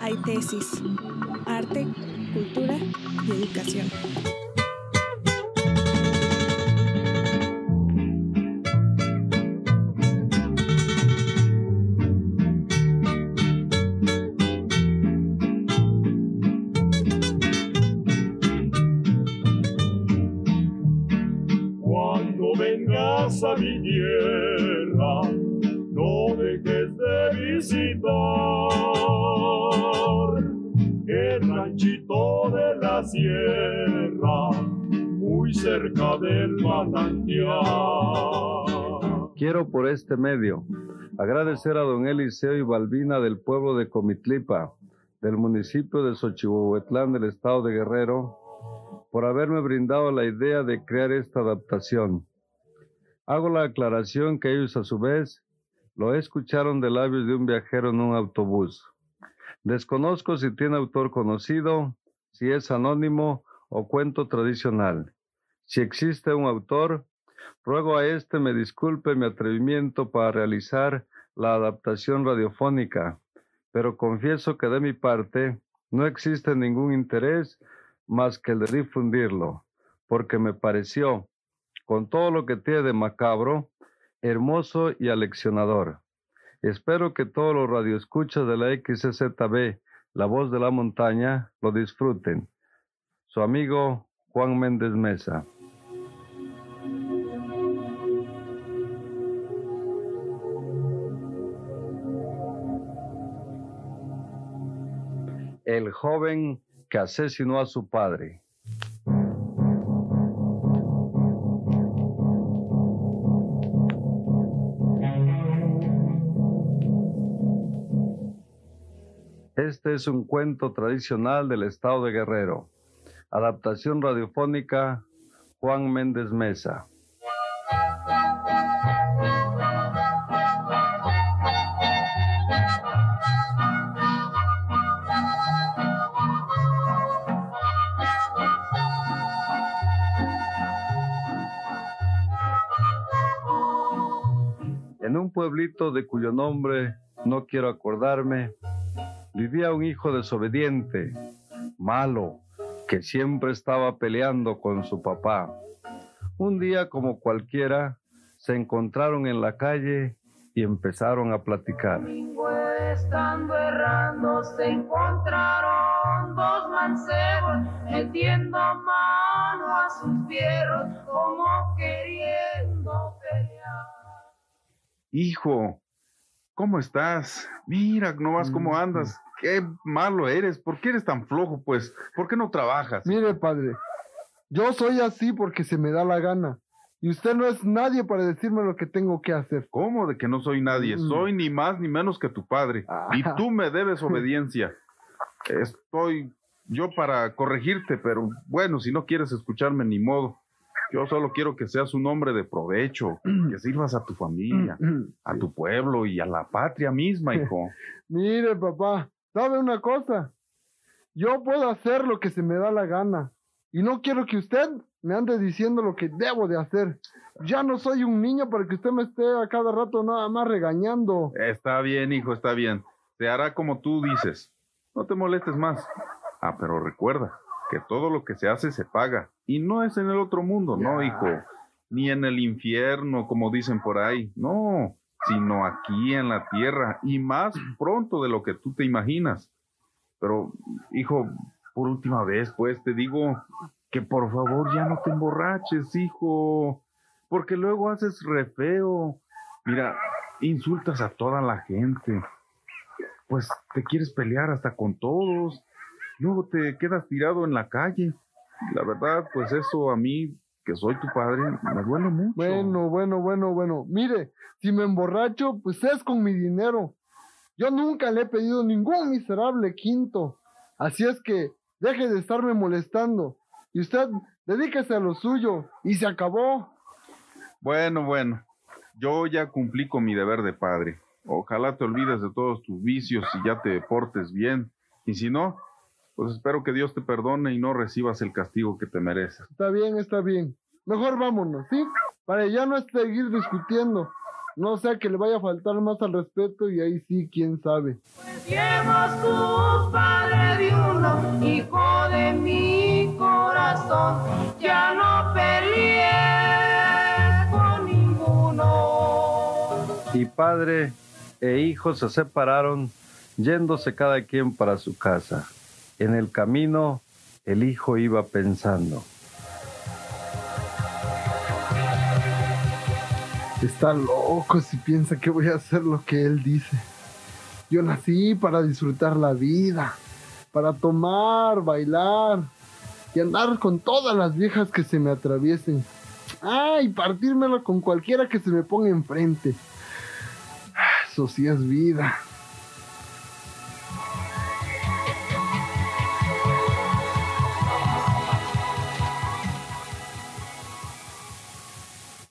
hay tesis, arte, cultura y educación. Quiero por este medio agradecer a don Eliseo y Balbina del pueblo de Comitlipa, del municipio de Xochihuahuetlán del estado de Guerrero, por haberme brindado la idea de crear esta adaptación. Hago la aclaración que ellos a su vez lo escucharon de labios de un viajero en un autobús. Desconozco si tiene autor conocido, si es anónimo o cuento tradicional. Si existe un autor, ruego a este me disculpe mi atrevimiento para realizar la adaptación radiofónica, pero confieso que de mi parte no existe ningún interés más que el de difundirlo, porque me pareció, con todo lo que tiene de macabro, hermoso y aleccionador. Espero que todos los radioescuchas de la XZB, La Voz de la Montaña, lo disfruten. Su amigo Juan Méndez Mesa. El joven que asesinó a su padre. Este es un cuento tradicional del estado de Guerrero. Adaptación radiofónica Juan Méndez Mesa. En un pueblito de cuyo nombre no quiero acordarme, vivía un hijo desobediente, malo, que siempre estaba peleando con su papá. Un día, como cualquiera, se encontraron en la calle y empezaron a platicar. Estando errando se encontraron dos mancebos metiendo mano a sus fierros Hijo, ¿cómo estás? Mira nomás cómo andas. Qué malo eres. ¿Por qué eres tan flojo, pues? ¿Por qué no trabajas? Mire, padre, yo soy así porque se me da la gana. Y usted no es nadie para decirme lo que tengo que hacer. ¿Cómo de que no soy nadie? Mm. Soy ni más ni menos que tu padre. Ah. Y tú me debes obediencia. Estoy yo para corregirte, pero bueno, si no quieres escucharme, ni modo. Yo solo quiero que seas un hombre de provecho, que sirvas a tu familia, a tu pueblo y a la patria misma, hijo. Mire, papá, ¿sabe una cosa? Yo puedo hacer lo que se me da la gana. Y no quiero que usted me ande diciendo lo que debo de hacer. Ya no soy un niño para que usted me esté a cada rato nada más regañando. Está bien, hijo, está bien. Se hará como tú dices. No te molestes más. Ah, pero recuerda que todo lo que se hace se paga. Y no es en el otro mundo, no, hijo. Ni en el infierno, como dicen por ahí. No, sino aquí en la tierra. Y más pronto de lo que tú te imaginas. Pero, hijo, por última vez, pues te digo que por favor ya no te emborraches, hijo. Porque luego haces re feo. Mira, insultas a toda la gente. Pues te quieres pelear hasta con todos. Luego te quedas tirado en la calle. La verdad, pues eso a mí, que soy tu padre, me duele mucho. Bueno, bueno, bueno, bueno. Mire, si me emborracho, pues es con mi dinero. Yo nunca le he pedido ningún miserable quinto. Así es que deje de estarme molestando. Y usted dedíquese a lo suyo. Y se acabó. Bueno, bueno. Yo ya cumplí con mi deber de padre. Ojalá te olvides de todos tus vicios y ya te portes bien. Y si no, pues espero que Dios te perdone y no recibas el castigo que te mereces. Está bien, está bien. Mejor vámonos, ¿sí? Para ya no seguir discutiendo. No sea que le vaya a faltar más al respeto y ahí sí, quién sabe. Pues padre de uno, hijo de mi corazón, ya no con ninguno. Y padre e hijo se separaron, yéndose cada quien para su casa. En el camino, el hijo iba pensando. Está loco si piensa que voy a hacer lo que él dice. Yo nací para disfrutar la vida, para tomar, bailar y andar con todas las viejas que se me atraviesen. Ah, y partírmelo con cualquiera que se me ponga enfrente. Ah, Eso sí es vida.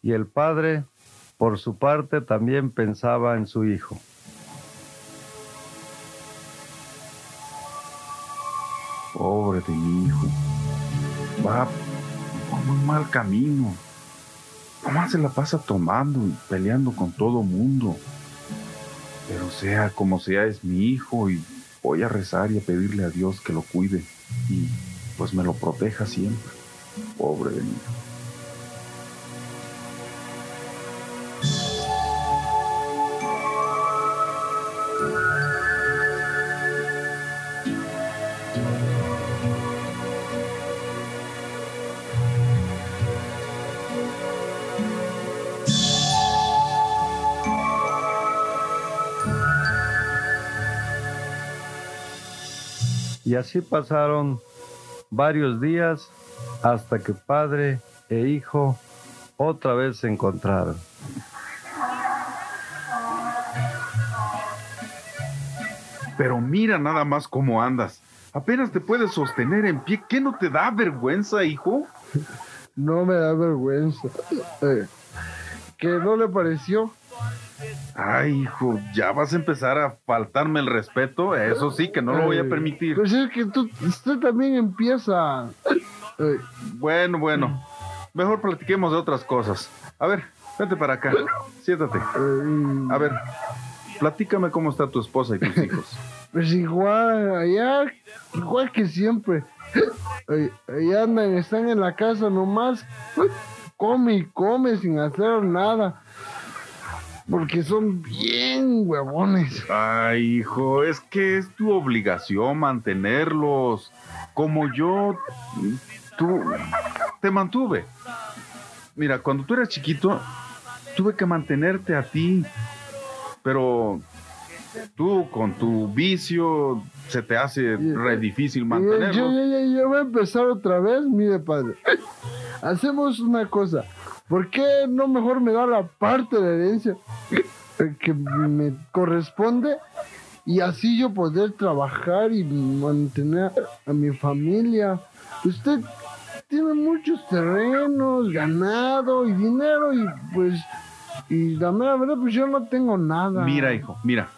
Y el padre, por su parte, también pensaba en su hijo. Pobre de mi hijo. Va por muy mal camino. Nomás se la pasa tomando y peleando con todo mundo. Pero sea como sea, es mi hijo y voy a rezar y a pedirle a Dios que lo cuide y pues me lo proteja siempre. Pobre de mi hijo. Así pasaron varios días hasta que padre e hijo otra vez se encontraron. Pero mira nada más cómo andas. Apenas te puedes sostener en pie. ¿Qué no te da vergüenza, hijo? No me da vergüenza. Eh, ¿Que no le pareció? Ay, hijo, ya vas a empezar a faltarme el respeto. Eso sí que no lo voy a Eh, permitir. Pues es que tú, usted también empieza. Eh, Bueno, bueno. Mejor platiquemos de otras cosas. A ver, vete para acá. Siéntate. eh, A ver, platícame cómo está tu esposa y tus hijos. Pues igual, allá, igual que siempre. Allá andan, están en la casa nomás. Come y come sin hacer nada. Porque son bien huevones. Ay, hijo, es que es tu obligación mantenerlos. Como yo, tú, te mantuve. Mira, cuando tú eras chiquito, tuve que mantenerte a ti. Pero tú, con tu vicio, se te hace re difícil yo, mantenerlos. yo, yo- yo voy a empezar otra vez, mire padre. Hacemos una cosa. ¿Por qué no mejor me da la parte de herencia que me corresponde? Y así yo poder trabajar y mantener a mi familia. Usted tiene muchos terrenos, ganado y dinero y pues... Y la verdad, pues yo no tengo nada. Mira, hijo, mira.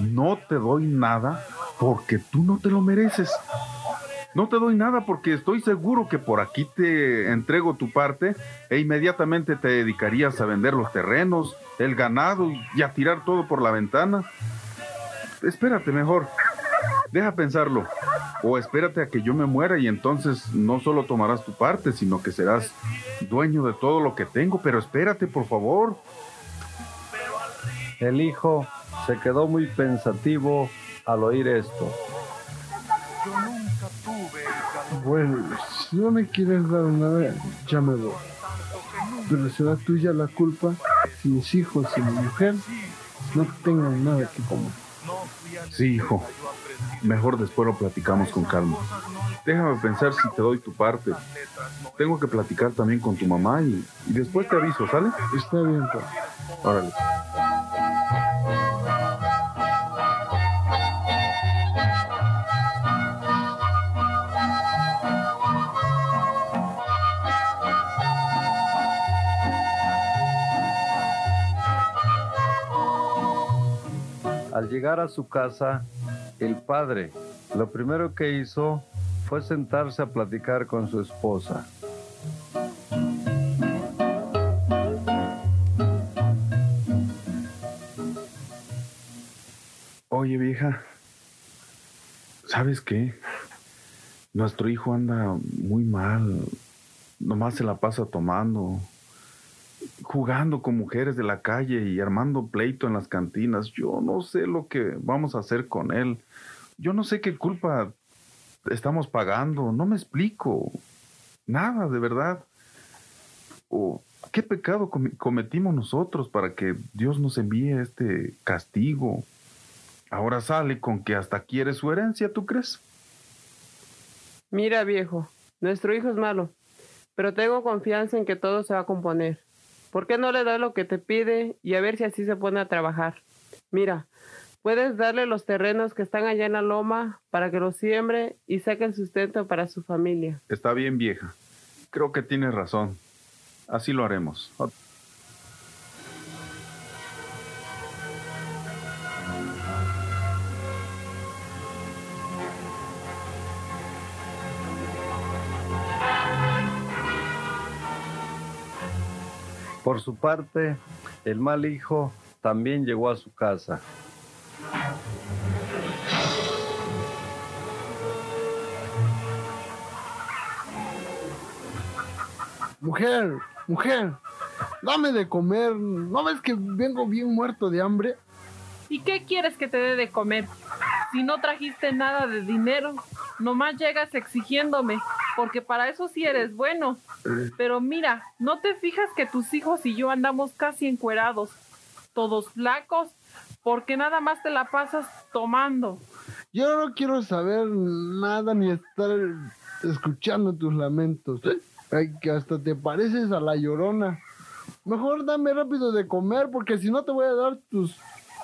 No te doy nada porque tú no te lo mereces. No te doy nada porque estoy seguro que por aquí te entrego tu parte e inmediatamente te dedicarías a vender los terrenos, el ganado y a tirar todo por la ventana. Espérate mejor. Deja pensarlo. O espérate a que yo me muera y entonces no solo tomarás tu parte, sino que serás dueño de todo lo que tengo. Pero espérate, por favor. El hijo se quedó muy pensativo al oír esto. Bueno, si no me quieres dar nada, ya me voy. Pero será tuya la culpa si mis hijos y mi mujer no tengan nada que comer. Sí, hijo. Mejor después lo platicamos con calma. Déjame pensar si te doy tu parte. Tengo que platicar también con tu mamá y, y después te aviso, ¿sale? Está bien, pa. Órale. Llegar a su casa, el padre lo primero que hizo fue sentarse a platicar con su esposa. Oye, vieja. ¿Sabes qué? Nuestro hijo anda muy mal. Nomás se la pasa tomando. Jugando con mujeres de la calle y armando pleito en las cantinas. Yo no sé lo que vamos a hacer con él. Yo no sé qué culpa estamos pagando. No me explico. Nada, de verdad. ¿O qué pecado cometimos nosotros para que Dios nos envíe este castigo? Ahora sale con que hasta quiere su herencia, ¿tú crees? Mira, viejo, nuestro hijo es malo, pero tengo confianza en que todo se va a componer. ¿Por qué no le das lo que te pide y a ver si así se pone a trabajar? Mira, puedes darle los terrenos que están allá en la loma para que los siembre y saque el sustento para su familia. Está bien, vieja. Creo que tienes razón. Así lo haremos. Por su parte, el mal hijo también llegó a su casa. Mujer, mujer, dame de comer. ¿No ves que vengo bien muerto de hambre? ¿Y qué quieres que te dé de comer? Si no trajiste nada de dinero, nomás llegas exigiéndome, porque para eso sí eres bueno. Pero mira, ¿no te fijas que tus hijos y yo andamos casi encuerados, todos flacos, porque nada más te la pasas tomando? Yo no quiero saber nada ni estar escuchando tus lamentos. Ay, que hasta te pareces a la llorona. Mejor dame rápido de comer, porque si no te voy a dar tus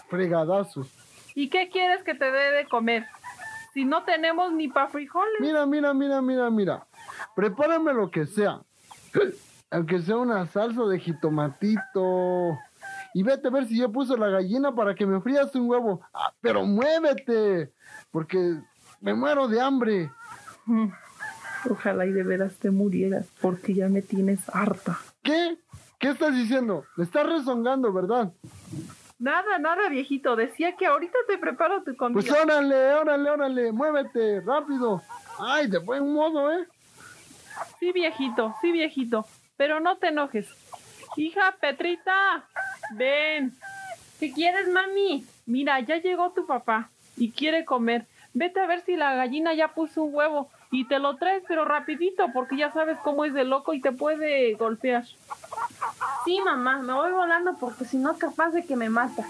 fregadazos. ¿Y qué quieres que te dé de comer? Si no tenemos ni pa' frijoles. Mira, mira, mira, mira, mira. Prepárame lo que sea. Aunque sea una salsa de jitomatito. Y vete a ver si ya puso la gallina para que me frías un huevo. Ah, pero muévete, porque me muero de hambre. Ojalá y de veras te murieras, porque ya me tienes harta. ¿Qué? ¿Qué estás diciendo? Me estás rezongando, ¿verdad? Nada, nada, viejito. Decía que ahorita te preparo tu comida. Pues órale, órale, órale, muévete, rápido. Ay, de buen modo, ¿eh? Sí, viejito, sí, viejito. Pero no te enojes. Hija, Petrita, ven. ¿Qué quieres, mami? Mira, ya llegó tu papá y quiere comer. Vete a ver si la gallina ya puso un huevo y te lo traes, pero rapidito, porque ya sabes cómo es de loco y te puede golpear. Sí, mamá, me voy volando porque si no, capaz de que me mata.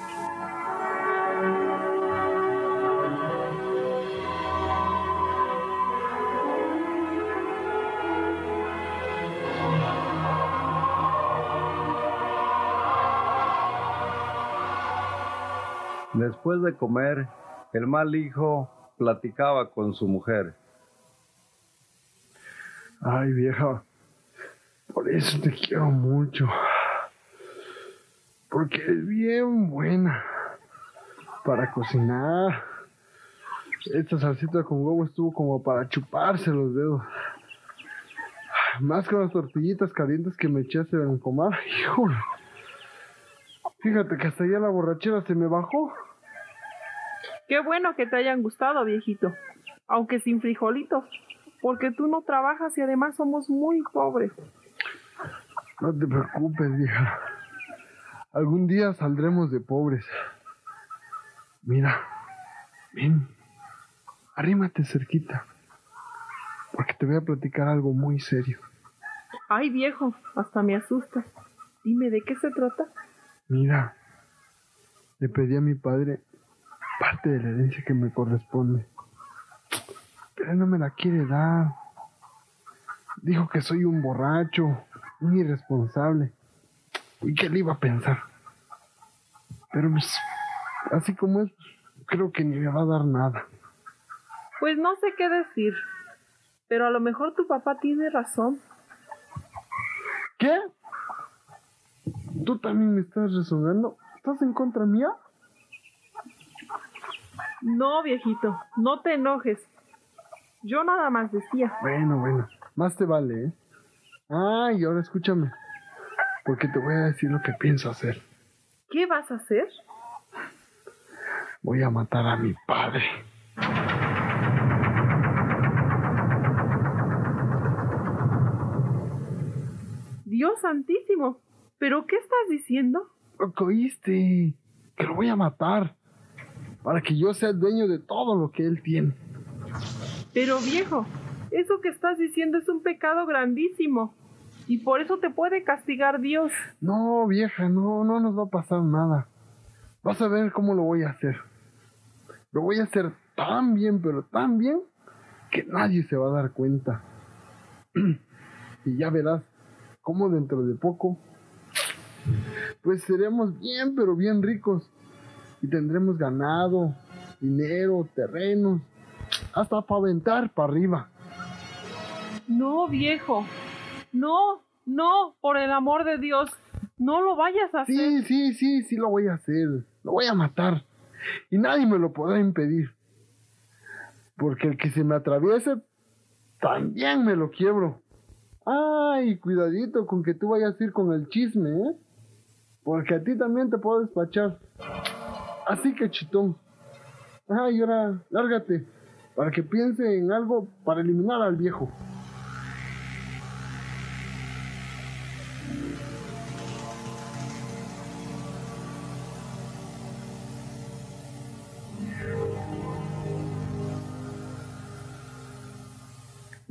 Después de comer, el mal hijo platicaba con su mujer. Ay, vieja, por eso te quiero mucho. Porque es bien buena para cocinar. Esta salsita con huevo estuvo como para chuparse los dedos. Más que las tortillitas calientes que me echaste en comer. Híjole. Fíjate que hasta allá la borrachera se me bajó. Qué bueno que te hayan gustado, viejito. Aunque sin frijolitos. Porque tú no trabajas y además somos muy pobres. No te preocupes, vieja. Algún día saldremos de pobres. Mira, ven, arrímate cerquita, porque te voy a platicar algo muy serio. Ay, viejo, hasta me asustas. Dime, ¿de qué se trata? Mira, le pedí a mi padre parte de la herencia que me corresponde, pero él no me la quiere dar. Dijo que soy un borracho, un irresponsable. ¿Y qué le iba a pensar? Pero pues, así como es, creo que ni me va a dar nada. Pues no sé qué decir, pero a lo mejor tu papá tiene razón. ¿Qué? ¿Tú también me estás resonando? ¿Estás en contra mía? No, viejito, no te enojes. Yo nada más decía. Bueno, bueno, más te vale, ¿eh? Ah, y ahora escúchame, porque te voy a decir lo que pienso hacer. ¿Qué vas a hacer? Voy a matar a mi padre. Dios santísimo, ¿Pero qué estás diciendo? Lo que oíste, que lo voy a matar, para que yo sea el dueño de todo lo que él tiene. Pero viejo, eso que estás diciendo es un pecado grandísimo. Y por eso te puede castigar Dios. No, vieja, no, no nos va a pasar nada. Vas a ver cómo lo voy a hacer. Lo voy a hacer tan bien, pero tan bien, que nadie se va a dar cuenta. y ya verás cómo dentro de poco, pues seremos bien, pero bien ricos. Y tendremos ganado, dinero, terrenos, hasta para aventar para arriba. No, viejo. No, no, por el amor de Dios. No lo vayas a hacer. Sí, sí, sí, sí lo voy a hacer. Lo voy a matar. Y nadie me lo podrá impedir. Porque el que se me atraviese, también me lo quiebro. Ay, cuidadito con que tú vayas a ir con el chisme, ¿eh? Porque a ti también te puedo despachar. Así que chitón. Ay, ahora, lárgate. Para que piense en algo para eliminar al viejo.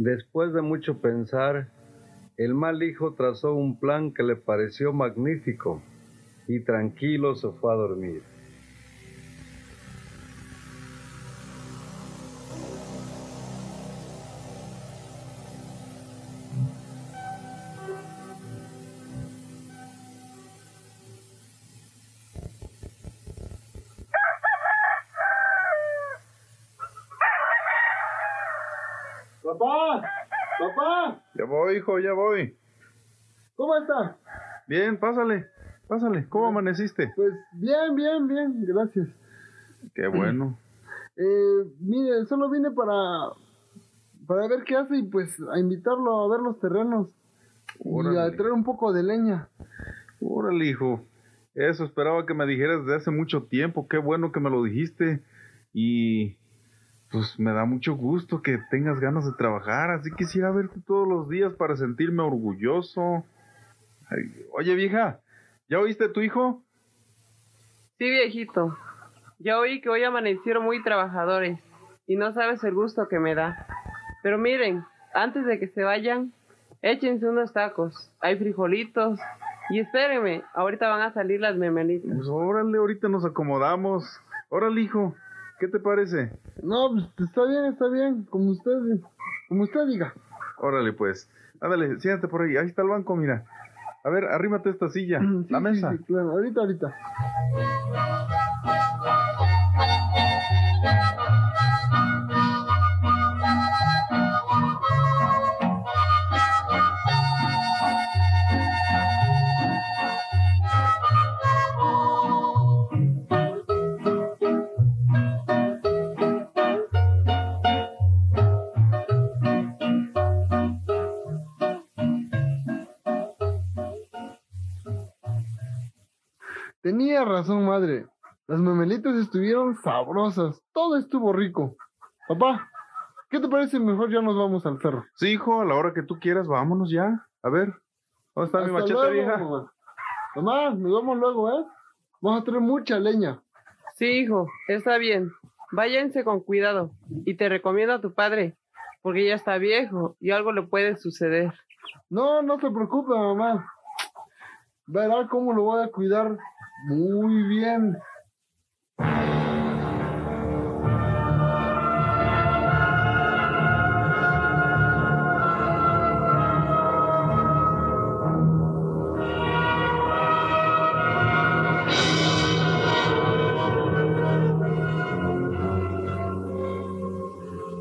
Después de mucho pensar, el mal hijo trazó un plan que le pareció magnífico y tranquilo se fue a dormir. Papá, papá, Ya voy, hijo, ya voy. ¿cómo está? Bien, pásale, pásale. ¿Cómo amaneciste? Pues bien, bien, bien, gracias. Qué bueno. Eh, mire, solo vine para para ver qué hace y pues a invitarlo a ver los terrenos y a traer un poco de leña. Órale, hijo. Eso esperaba que me dijeras desde hace mucho tiempo. Qué bueno que me lo dijiste. Y pues me da mucho gusto que tengas ganas de trabajar. Así quisiera verte todos los días para sentirme orgulloso. Ay, oye, vieja, ¿ya oíste a tu hijo? Sí, viejito. Ya oí que hoy amanecieron muy trabajadores y no sabes el gusto que me da. Pero miren, antes de que se vayan, échense unos tacos. Hay frijolitos. Y espérenme, ahorita van a salir las memelitas. Pues órale, ahorita nos acomodamos. Órale, hijo, ¿qué te parece? No, pues está bien, está bien, como usted como usted diga. Órale, pues. Ándale, siéntate por ahí. Ahí está el banco, mira. A ver, arrímate esta silla, Sí, la sí, mesa. sí, claro, ahorita, ahorita. Tenía razón, madre. Las memelitas estuvieron sabrosas. Todo estuvo rico. Papá, ¿qué te parece? Mejor ya nos vamos al cerro. Sí, hijo, a la hora que tú quieras, vámonos ya. A ver, ¿dónde está mi Hasta machete, luego, vieja? mamá. Mamá, nos vemos luego, ¿eh? Vamos a traer mucha leña. Sí, hijo, está bien. Váyanse con cuidado. Y te recomiendo a tu padre, porque ya está viejo y algo le puede suceder. No, no se preocupe, mamá. Verá cómo lo voy a cuidar muy bien.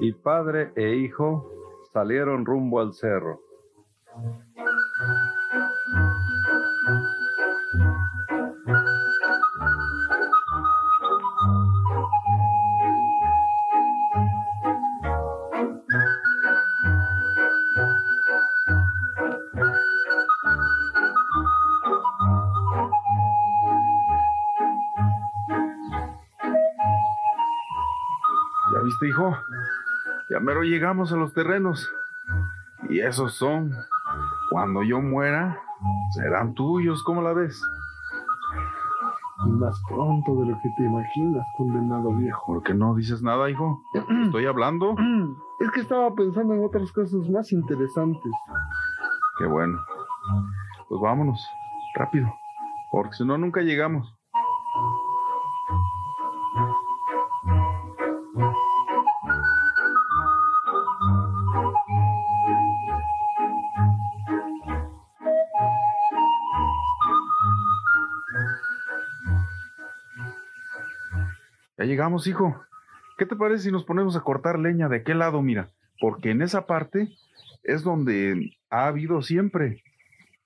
Y padre e hijo salieron rumbo al cerro. Llegamos a los terrenos. Y esos son, cuando yo muera, Serán tuyos, ¿cómo la ves? Más pronto de lo que te imaginas, condenado viejo. ¿Por qué no dices nada, hijo? Estoy hablando. Es que estaba pensando en otras cosas más interesantes. Qué bueno. Pues vámonos, rápido, porque si no, nunca llegamos. Ya llegamos, hijo. ¿Qué te parece si nos ponemos a cortar leña de qué lado, mira? Porque en esa parte es donde ha habido siempre.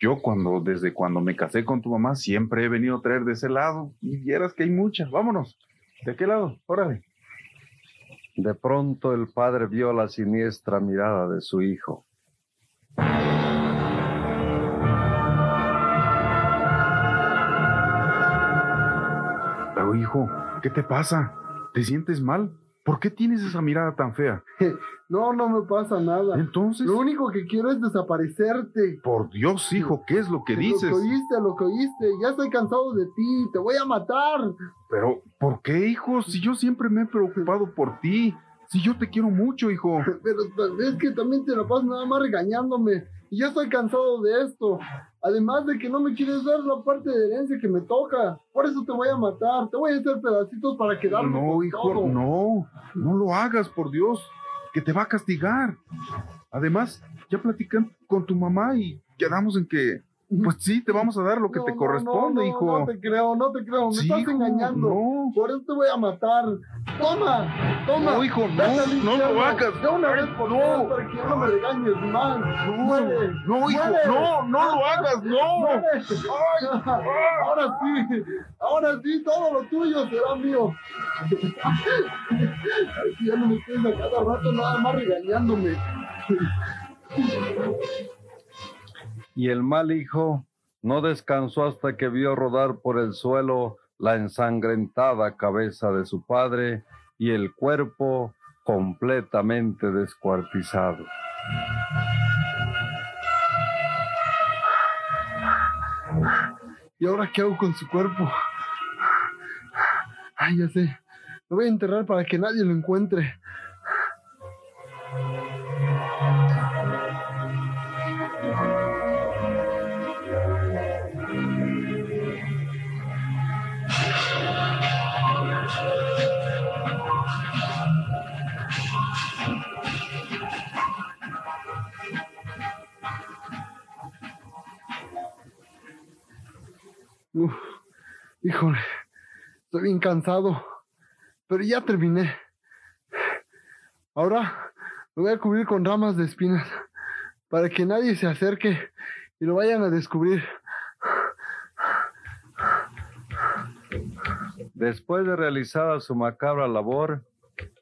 Yo cuando, desde cuando me casé con tu mamá, siempre he venido a traer de ese lado. Y vieras que hay muchas. Vámonos. ¿De qué lado? Órale. De pronto el padre vio la siniestra mirada de su hijo. Pero hijo, ¿qué te pasa? ¿Te sientes mal? ¿Por qué tienes esa mirada tan fea? No, no me pasa nada. Entonces, Lo único que quiero es desaparecerte. por Dios, hijo, ¿qué es lo que Lo dices? que oíste, lo que oíste. Ya estoy cansado de ti. Te voy a matar. Pero, ¿por qué, hijo? Si yo siempre me he preocupado por ti. Si yo te quiero mucho, hijo. Pero es que también te la pasas nada más regañándome. Y ya estoy cansado de esto. Además de que no me quieres dar la parte de herencia que me toca. Por eso te voy a matar. Te voy a hacer pedacitos para quedarme No, con hijo, todo. no. No lo hagas, por Dios. Que te va a castigar. Además, ya platican con tu mamá y quedamos en que, pues sí, te vamos a dar lo que No, te no, corresponde, no, no, hijo. No te creo, no te creo. Me Sí, estás hijo, engañando. no. Por eso te voy a matar. Toma, toma. No, hijo, no, no lo hagas. De una Ay, vez por no. para que no me regañes más. Muere. No, hijo, no, no lo hagas, no. Muere. Ahora sí, ahora sí, todo lo tuyo será mío. Ya no me estés a cada rato nada más regañándome. Y el mal hijo no descansó hasta que vio rodar por el suelo la ensangrentada cabeza de su padre y el cuerpo completamente descuartizado. ¿Y ahora qué hago con su cuerpo? Ay, ya sé. Lo voy a enterrar para que nadie lo encuentre. Uf, híjole, estoy bien cansado, pero ya terminé. Ahora lo voy a cubrir con ramas de espinas para que nadie se acerque y lo vayan a descubrir. Después de realizada su macabra labor,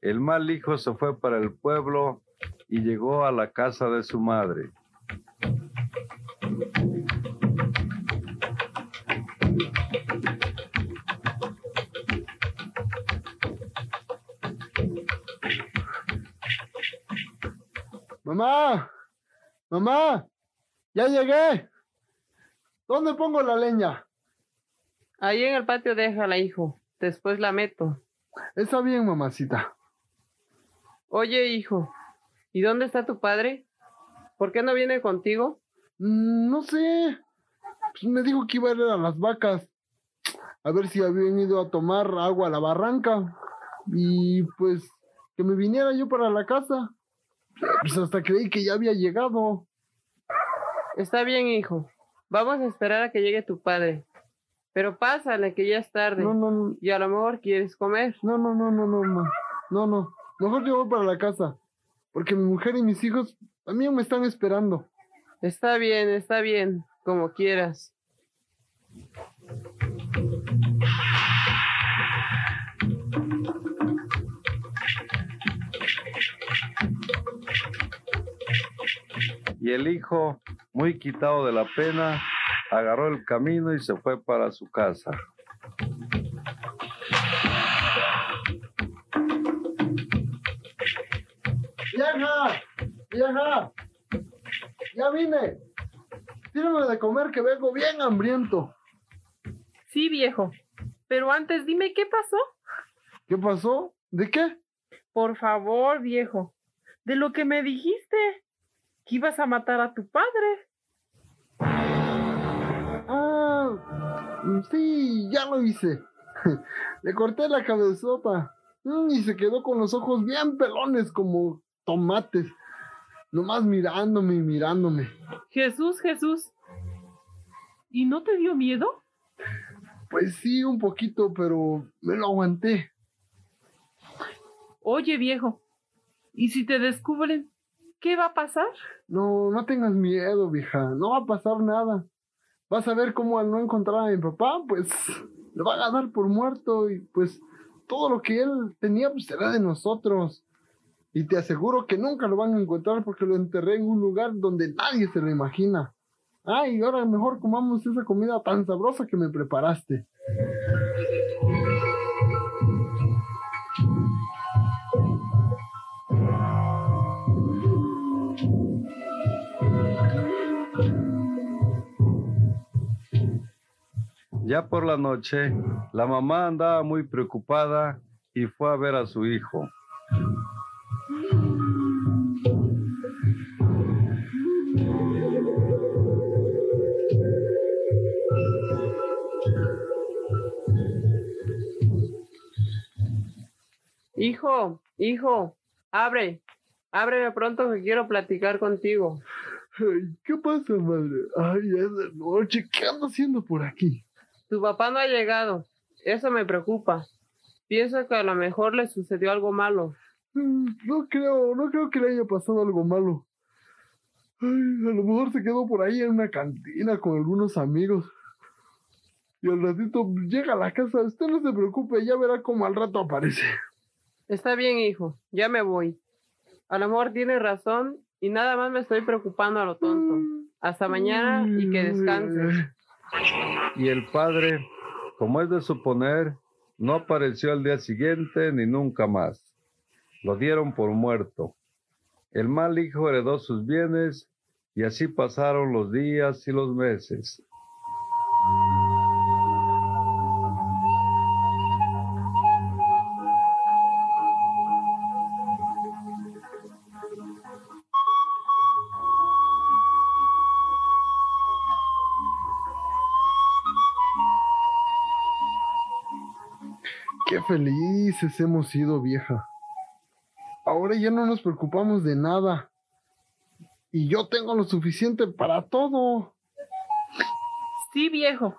el mal hijo se fue para el pueblo y llegó a la casa de su madre. Mamá, mamá, ya llegué. ¿Dónde pongo la leña? Ahí en el patio déjala, hijo. Después la meto. Está bien, mamacita. Oye, hijo, ¿y dónde está tu padre? ¿Por qué no viene contigo? Mm, no sé. Pues me dijo que iba a ir a las vacas. A ver si habían ido a tomar agua a la barranca. Y pues que me viniera yo para la casa. Pues hasta creí que ya había llegado. Está bien, hijo. Vamos a esperar a que llegue tu padre. Pero pásale, que ya es tarde. No, no, no, Y a lo mejor quieres comer. no, no, no, no, no, no. No, no. Mejor yo voy para la casa. Porque mi mujer y mis hijos también me están esperando. Está bien, está bien. Como quieras. Y el hijo, muy quitado de la pena, agarró el camino y se fue para su casa. ¡Vieja! ¡Vieja! ¡Ya vine! Tírame de comer que vengo bien hambriento. Sí, viejo. Pero antes dime qué pasó. ¿Qué pasó? ¿De qué? Por favor, viejo. De lo que me dijiste. Que ibas a matar a tu padre. Ah, sí, ya lo hice. Le corté la cabezota. Mm, Y se quedó con los ojos bien pelones como tomates. Nomás mirándome y mirándome. Jesús, Jesús. ¿Y no te dio miedo? Pues sí, un poquito, pero me lo aguanté. Oye, viejo. ¿Y si te descubren? ¿Qué va a pasar? No, no tengas miedo, vieja. No va a pasar nada. Vas a ver cómo al no encontrar a mi papá, pues le van a dar por muerto y pues todo lo que él tenía pues será de nosotros. Y te aseguro que nunca lo van a encontrar porque lo enterré en un lugar donde nadie se lo imagina. Ay, ahora mejor comamos esa comida tan sabrosa que me preparaste. Ya por la noche, la mamá andaba muy preocupada y fue a ver a su hijo. Hijo, hijo, abre. Ábreme pronto que quiero platicar contigo. Ay, ¿Qué pasa, madre? Ay, es de noche. ¿Qué ando haciendo por aquí? Tu papá no ha llegado. Eso me preocupa. Pienso que a lo mejor le sucedió algo malo. Mm, No creo, no creo que le haya pasado algo malo. Ay, a lo mejor se quedó por ahí en una cantina con algunos amigos. Y al ratito llega a la casa. Usted no se preocupe, ya verá cómo al rato aparece. Está bien, hijo. Ya me voy. A lo mejor tienes razón y nada más me estoy preocupando a lo tonto. Hasta mañana y que descanses. Y el padre, como es de suponer, no apareció al día siguiente ni nunca más. Lo dieron por muerto. El mal hijo heredó sus bienes y así pasaron los días y los meses. Felices hemos sido, vieja. Ahora ya no nos preocupamos de nada. Y yo tengo lo suficiente para todo. Sí, viejo.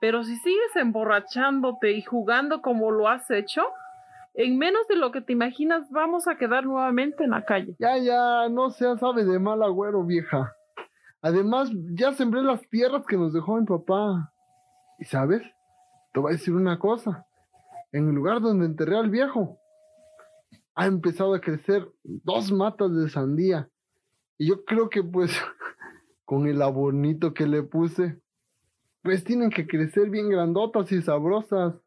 Pero si sigues emborrachándote y jugando como lo has hecho, en menos de lo que te imaginas vamos a quedar nuevamente en la calle. Ya, ya, no seas sabe de mal agüero, vieja. Además, ya sembré las tierras que nos dejó mi papá. ¿Y sabes? Te voy a decir una cosa. En el lugar donde enterré al viejo, ha empezado a crecer dos matas de sandía. Y yo creo que pues, con el abonito que le puse, pues tienen que crecer bien grandotas y sabrosas.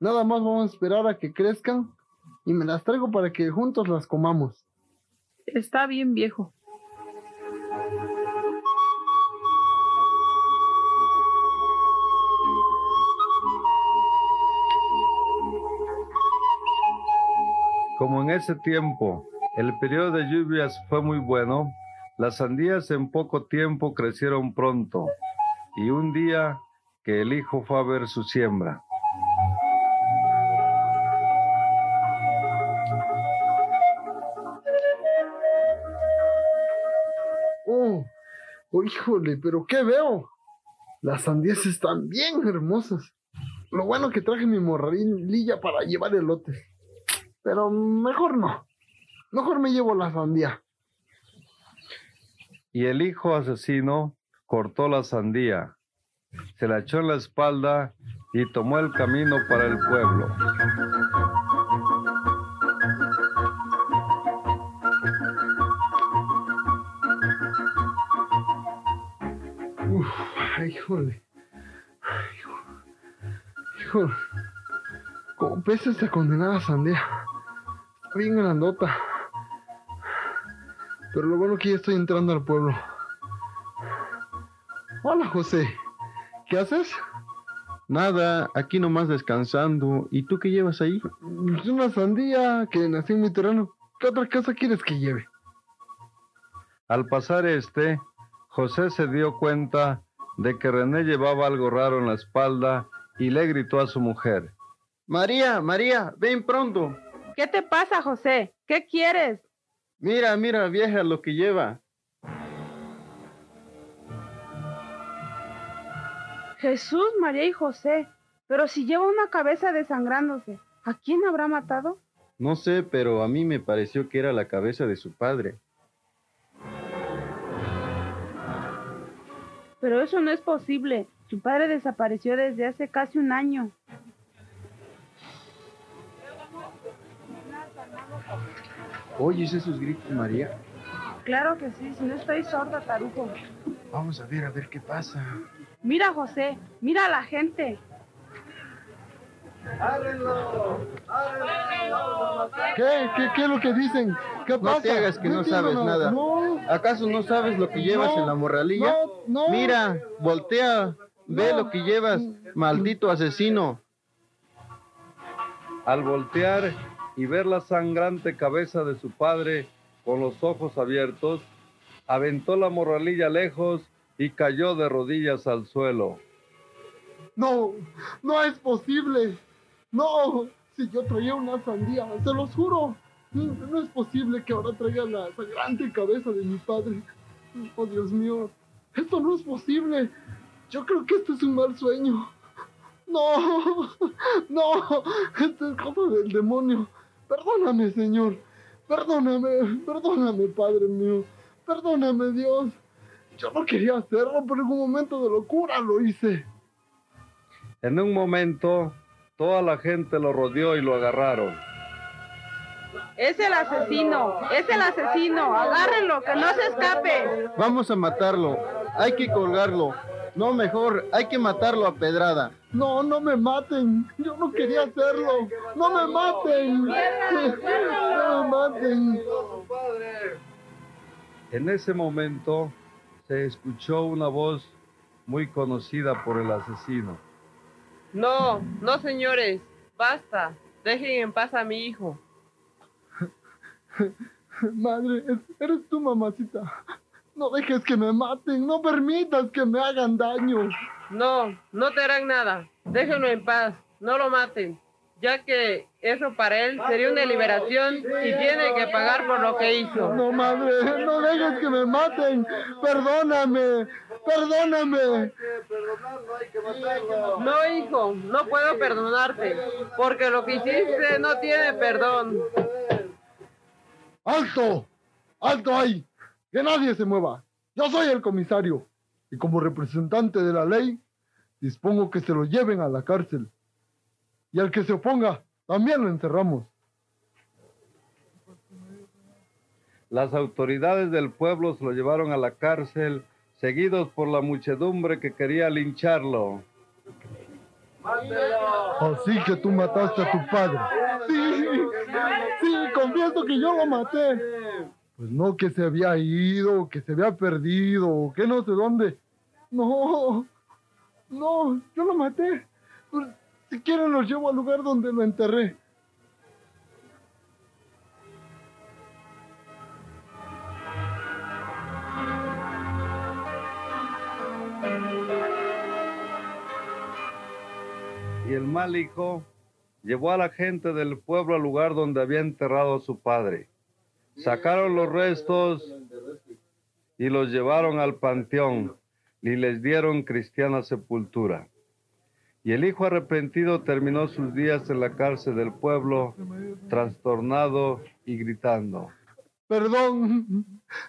Nada más vamos a esperar a que crezcan y me las traigo para que juntos las comamos. Está bien, viejo. Como en ese tiempo el periodo de lluvias fue muy bueno, las sandías en poco tiempo crecieron pronto. Y un día que el hijo fue a ver su siembra. Oh, oh, híjole, pero ¿qué veo? Las sandías están bien hermosas. Lo bueno que traje mi morralilla para llevar elotes. Pero mejor no. Mejor me llevo la sandía. Y el hijo asesino cortó la sandía, se la echó en la espalda y tomó el camino para el pueblo. Uf, ay, híjole. Ay, hijo- Híjole. Como pesa esta condenada sandía. Está bien grandota. Pero lo bueno que ya estoy entrando al pueblo. Hola, José. ¿Qué haces? Nada, aquí nomás descansando. ¿Y tú qué llevas ahí? Es una sandía que nació en mi terreno. ¿Qué otra cosa quieres que lleve? Al pasar este, José se dio cuenta de que René llevaba algo raro en la espalda y le gritó a su mujer. María, María, ven pronto. ¿Qué te pasa, José? ¿Qué quieres? Mira, mira, vieja, lo que lleva. Jesús, María y José. Pero si lleva una cabeza desangrándose, ¿a quién habrá matado? No sé, pero a mí me pareció que era la cabeza de su padre. Pero eso no es posible. Su padre desapareció desde hace casi un año. ¿Oyes esos gritos, María? Claro que sí, si no estoy sorda, tarujo. Vamos a ver, a ver qué pasa. Mira, José, mira a la gente. ¿Qué? ¿Qué, qué es lo que dicen? ¿Qué No pasa? te hagas que no sabes nada. No, ¿Acaso no sabes lo que llevas No, en la morralilla? no, no. Mira, voltea, ve No. lo que llevas, maldito asesino. Al voltear y ver la sangrante cabeza de su padre con los ojos abiertos, aventó la morralilla lejos y cayó de rodillas al suelo. no, no es posible. No, si yo traía una sandía, se los juro. No, es posible que ahora traiga la sangrante cabeza de mi padre. Oh, Dios mío, esto no es posible. Yo creo que esto es un mal sueño. No, no, esto es cosa del demonio. Perdóname, Señor. Perdóname, perdóname, Padre mío. Perdóname, Dios. Yo no quería hacerlo, pero en un momento de locura lo hice. En un momento, toda la gente lo rodeó y lo agarraron. Es el asesino, es el asesino. Agárrenlo, que no se escape. Vamos a matarlo. Hay que colgarlo. No, mejor, hay que matarlo a pedrada. No, no me maten. Yo no quería hacerlo. No me maten. No me maten. En ese momento se escuchó una voz muy conocida por el asesino. No, no, señores. Basta. Dejen en paz a mi hijo. Madre, es- eres tú, mamacita. No dejes que me maten. No permitas que me hagan daño. No, no te harán nada. Déjenlo en paz. No lo maten. Ya que eso para él sería una liberación y tiene que pagar por lo que hizo. No, madre, no dejes que me maten. Perdóname. Perdóname. No, hijo, no puedo perdonarte. Porque lo que hiciste no tiene perdón. ¡Alto! ¡Alto ahí! Que nadie se mueva. Yo soy el comisario. Y como representante de la ley, dispongo que se lo lleven a la cárcel. Y al que se oponga, también lo encerramos. Las autoridades del pueblo se lo llevaron a la cárcel, seguidos por la muchedumbre que quería lincharlo. Así que tú mataste a tu padre. Sí, sí, confieso que yo lo maté. Pues no que se había ido, que se había perdido, que no sé dónde. No, no, yo lo maté. Pues, si quieren los llevo al lugar donde lo enterré. Y el mal hijo llevó a la gente del pueblo al lugar donde había enterrado a su padre. Sacaron los restos y los llevaron al panteón y les dieron cristiana sepultura. Y el hijo arrepentido terminó sus días en la cárcel del pueblo, trastornado y gritando. Perdón,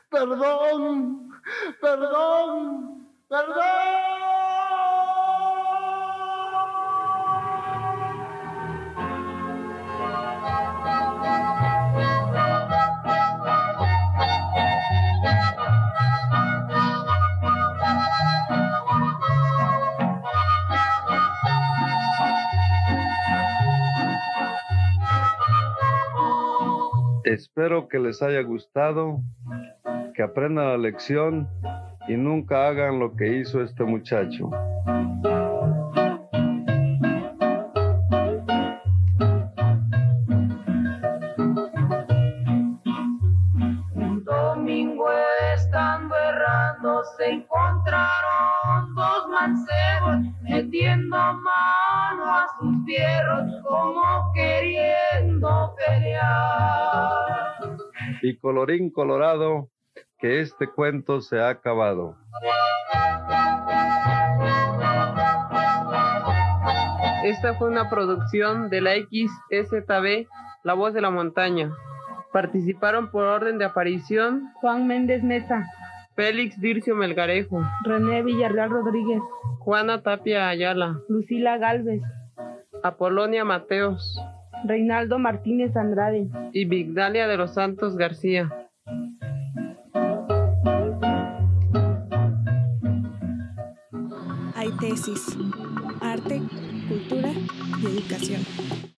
perdón, perdón, perdón. Espero que les haya gustado, que aprendan la lección y nunca hagan lo que hizo este muchacho. Colorín colorado, que este cuento se ha acabado. Esta fue una producción de la XSTV, La Voz de la Montaña. Participaron por orden de aparición Juan Méndez Mesa, Félix Dircio Melgarejo, René Villarreal Rodríguez, Juana Tapia Ayala, Lucila Galvez, Apolonia Mateos Reinaldo Martínez Andrade. y Vigdalia de los Santos García. Hay tesis, arte, cultura y educación.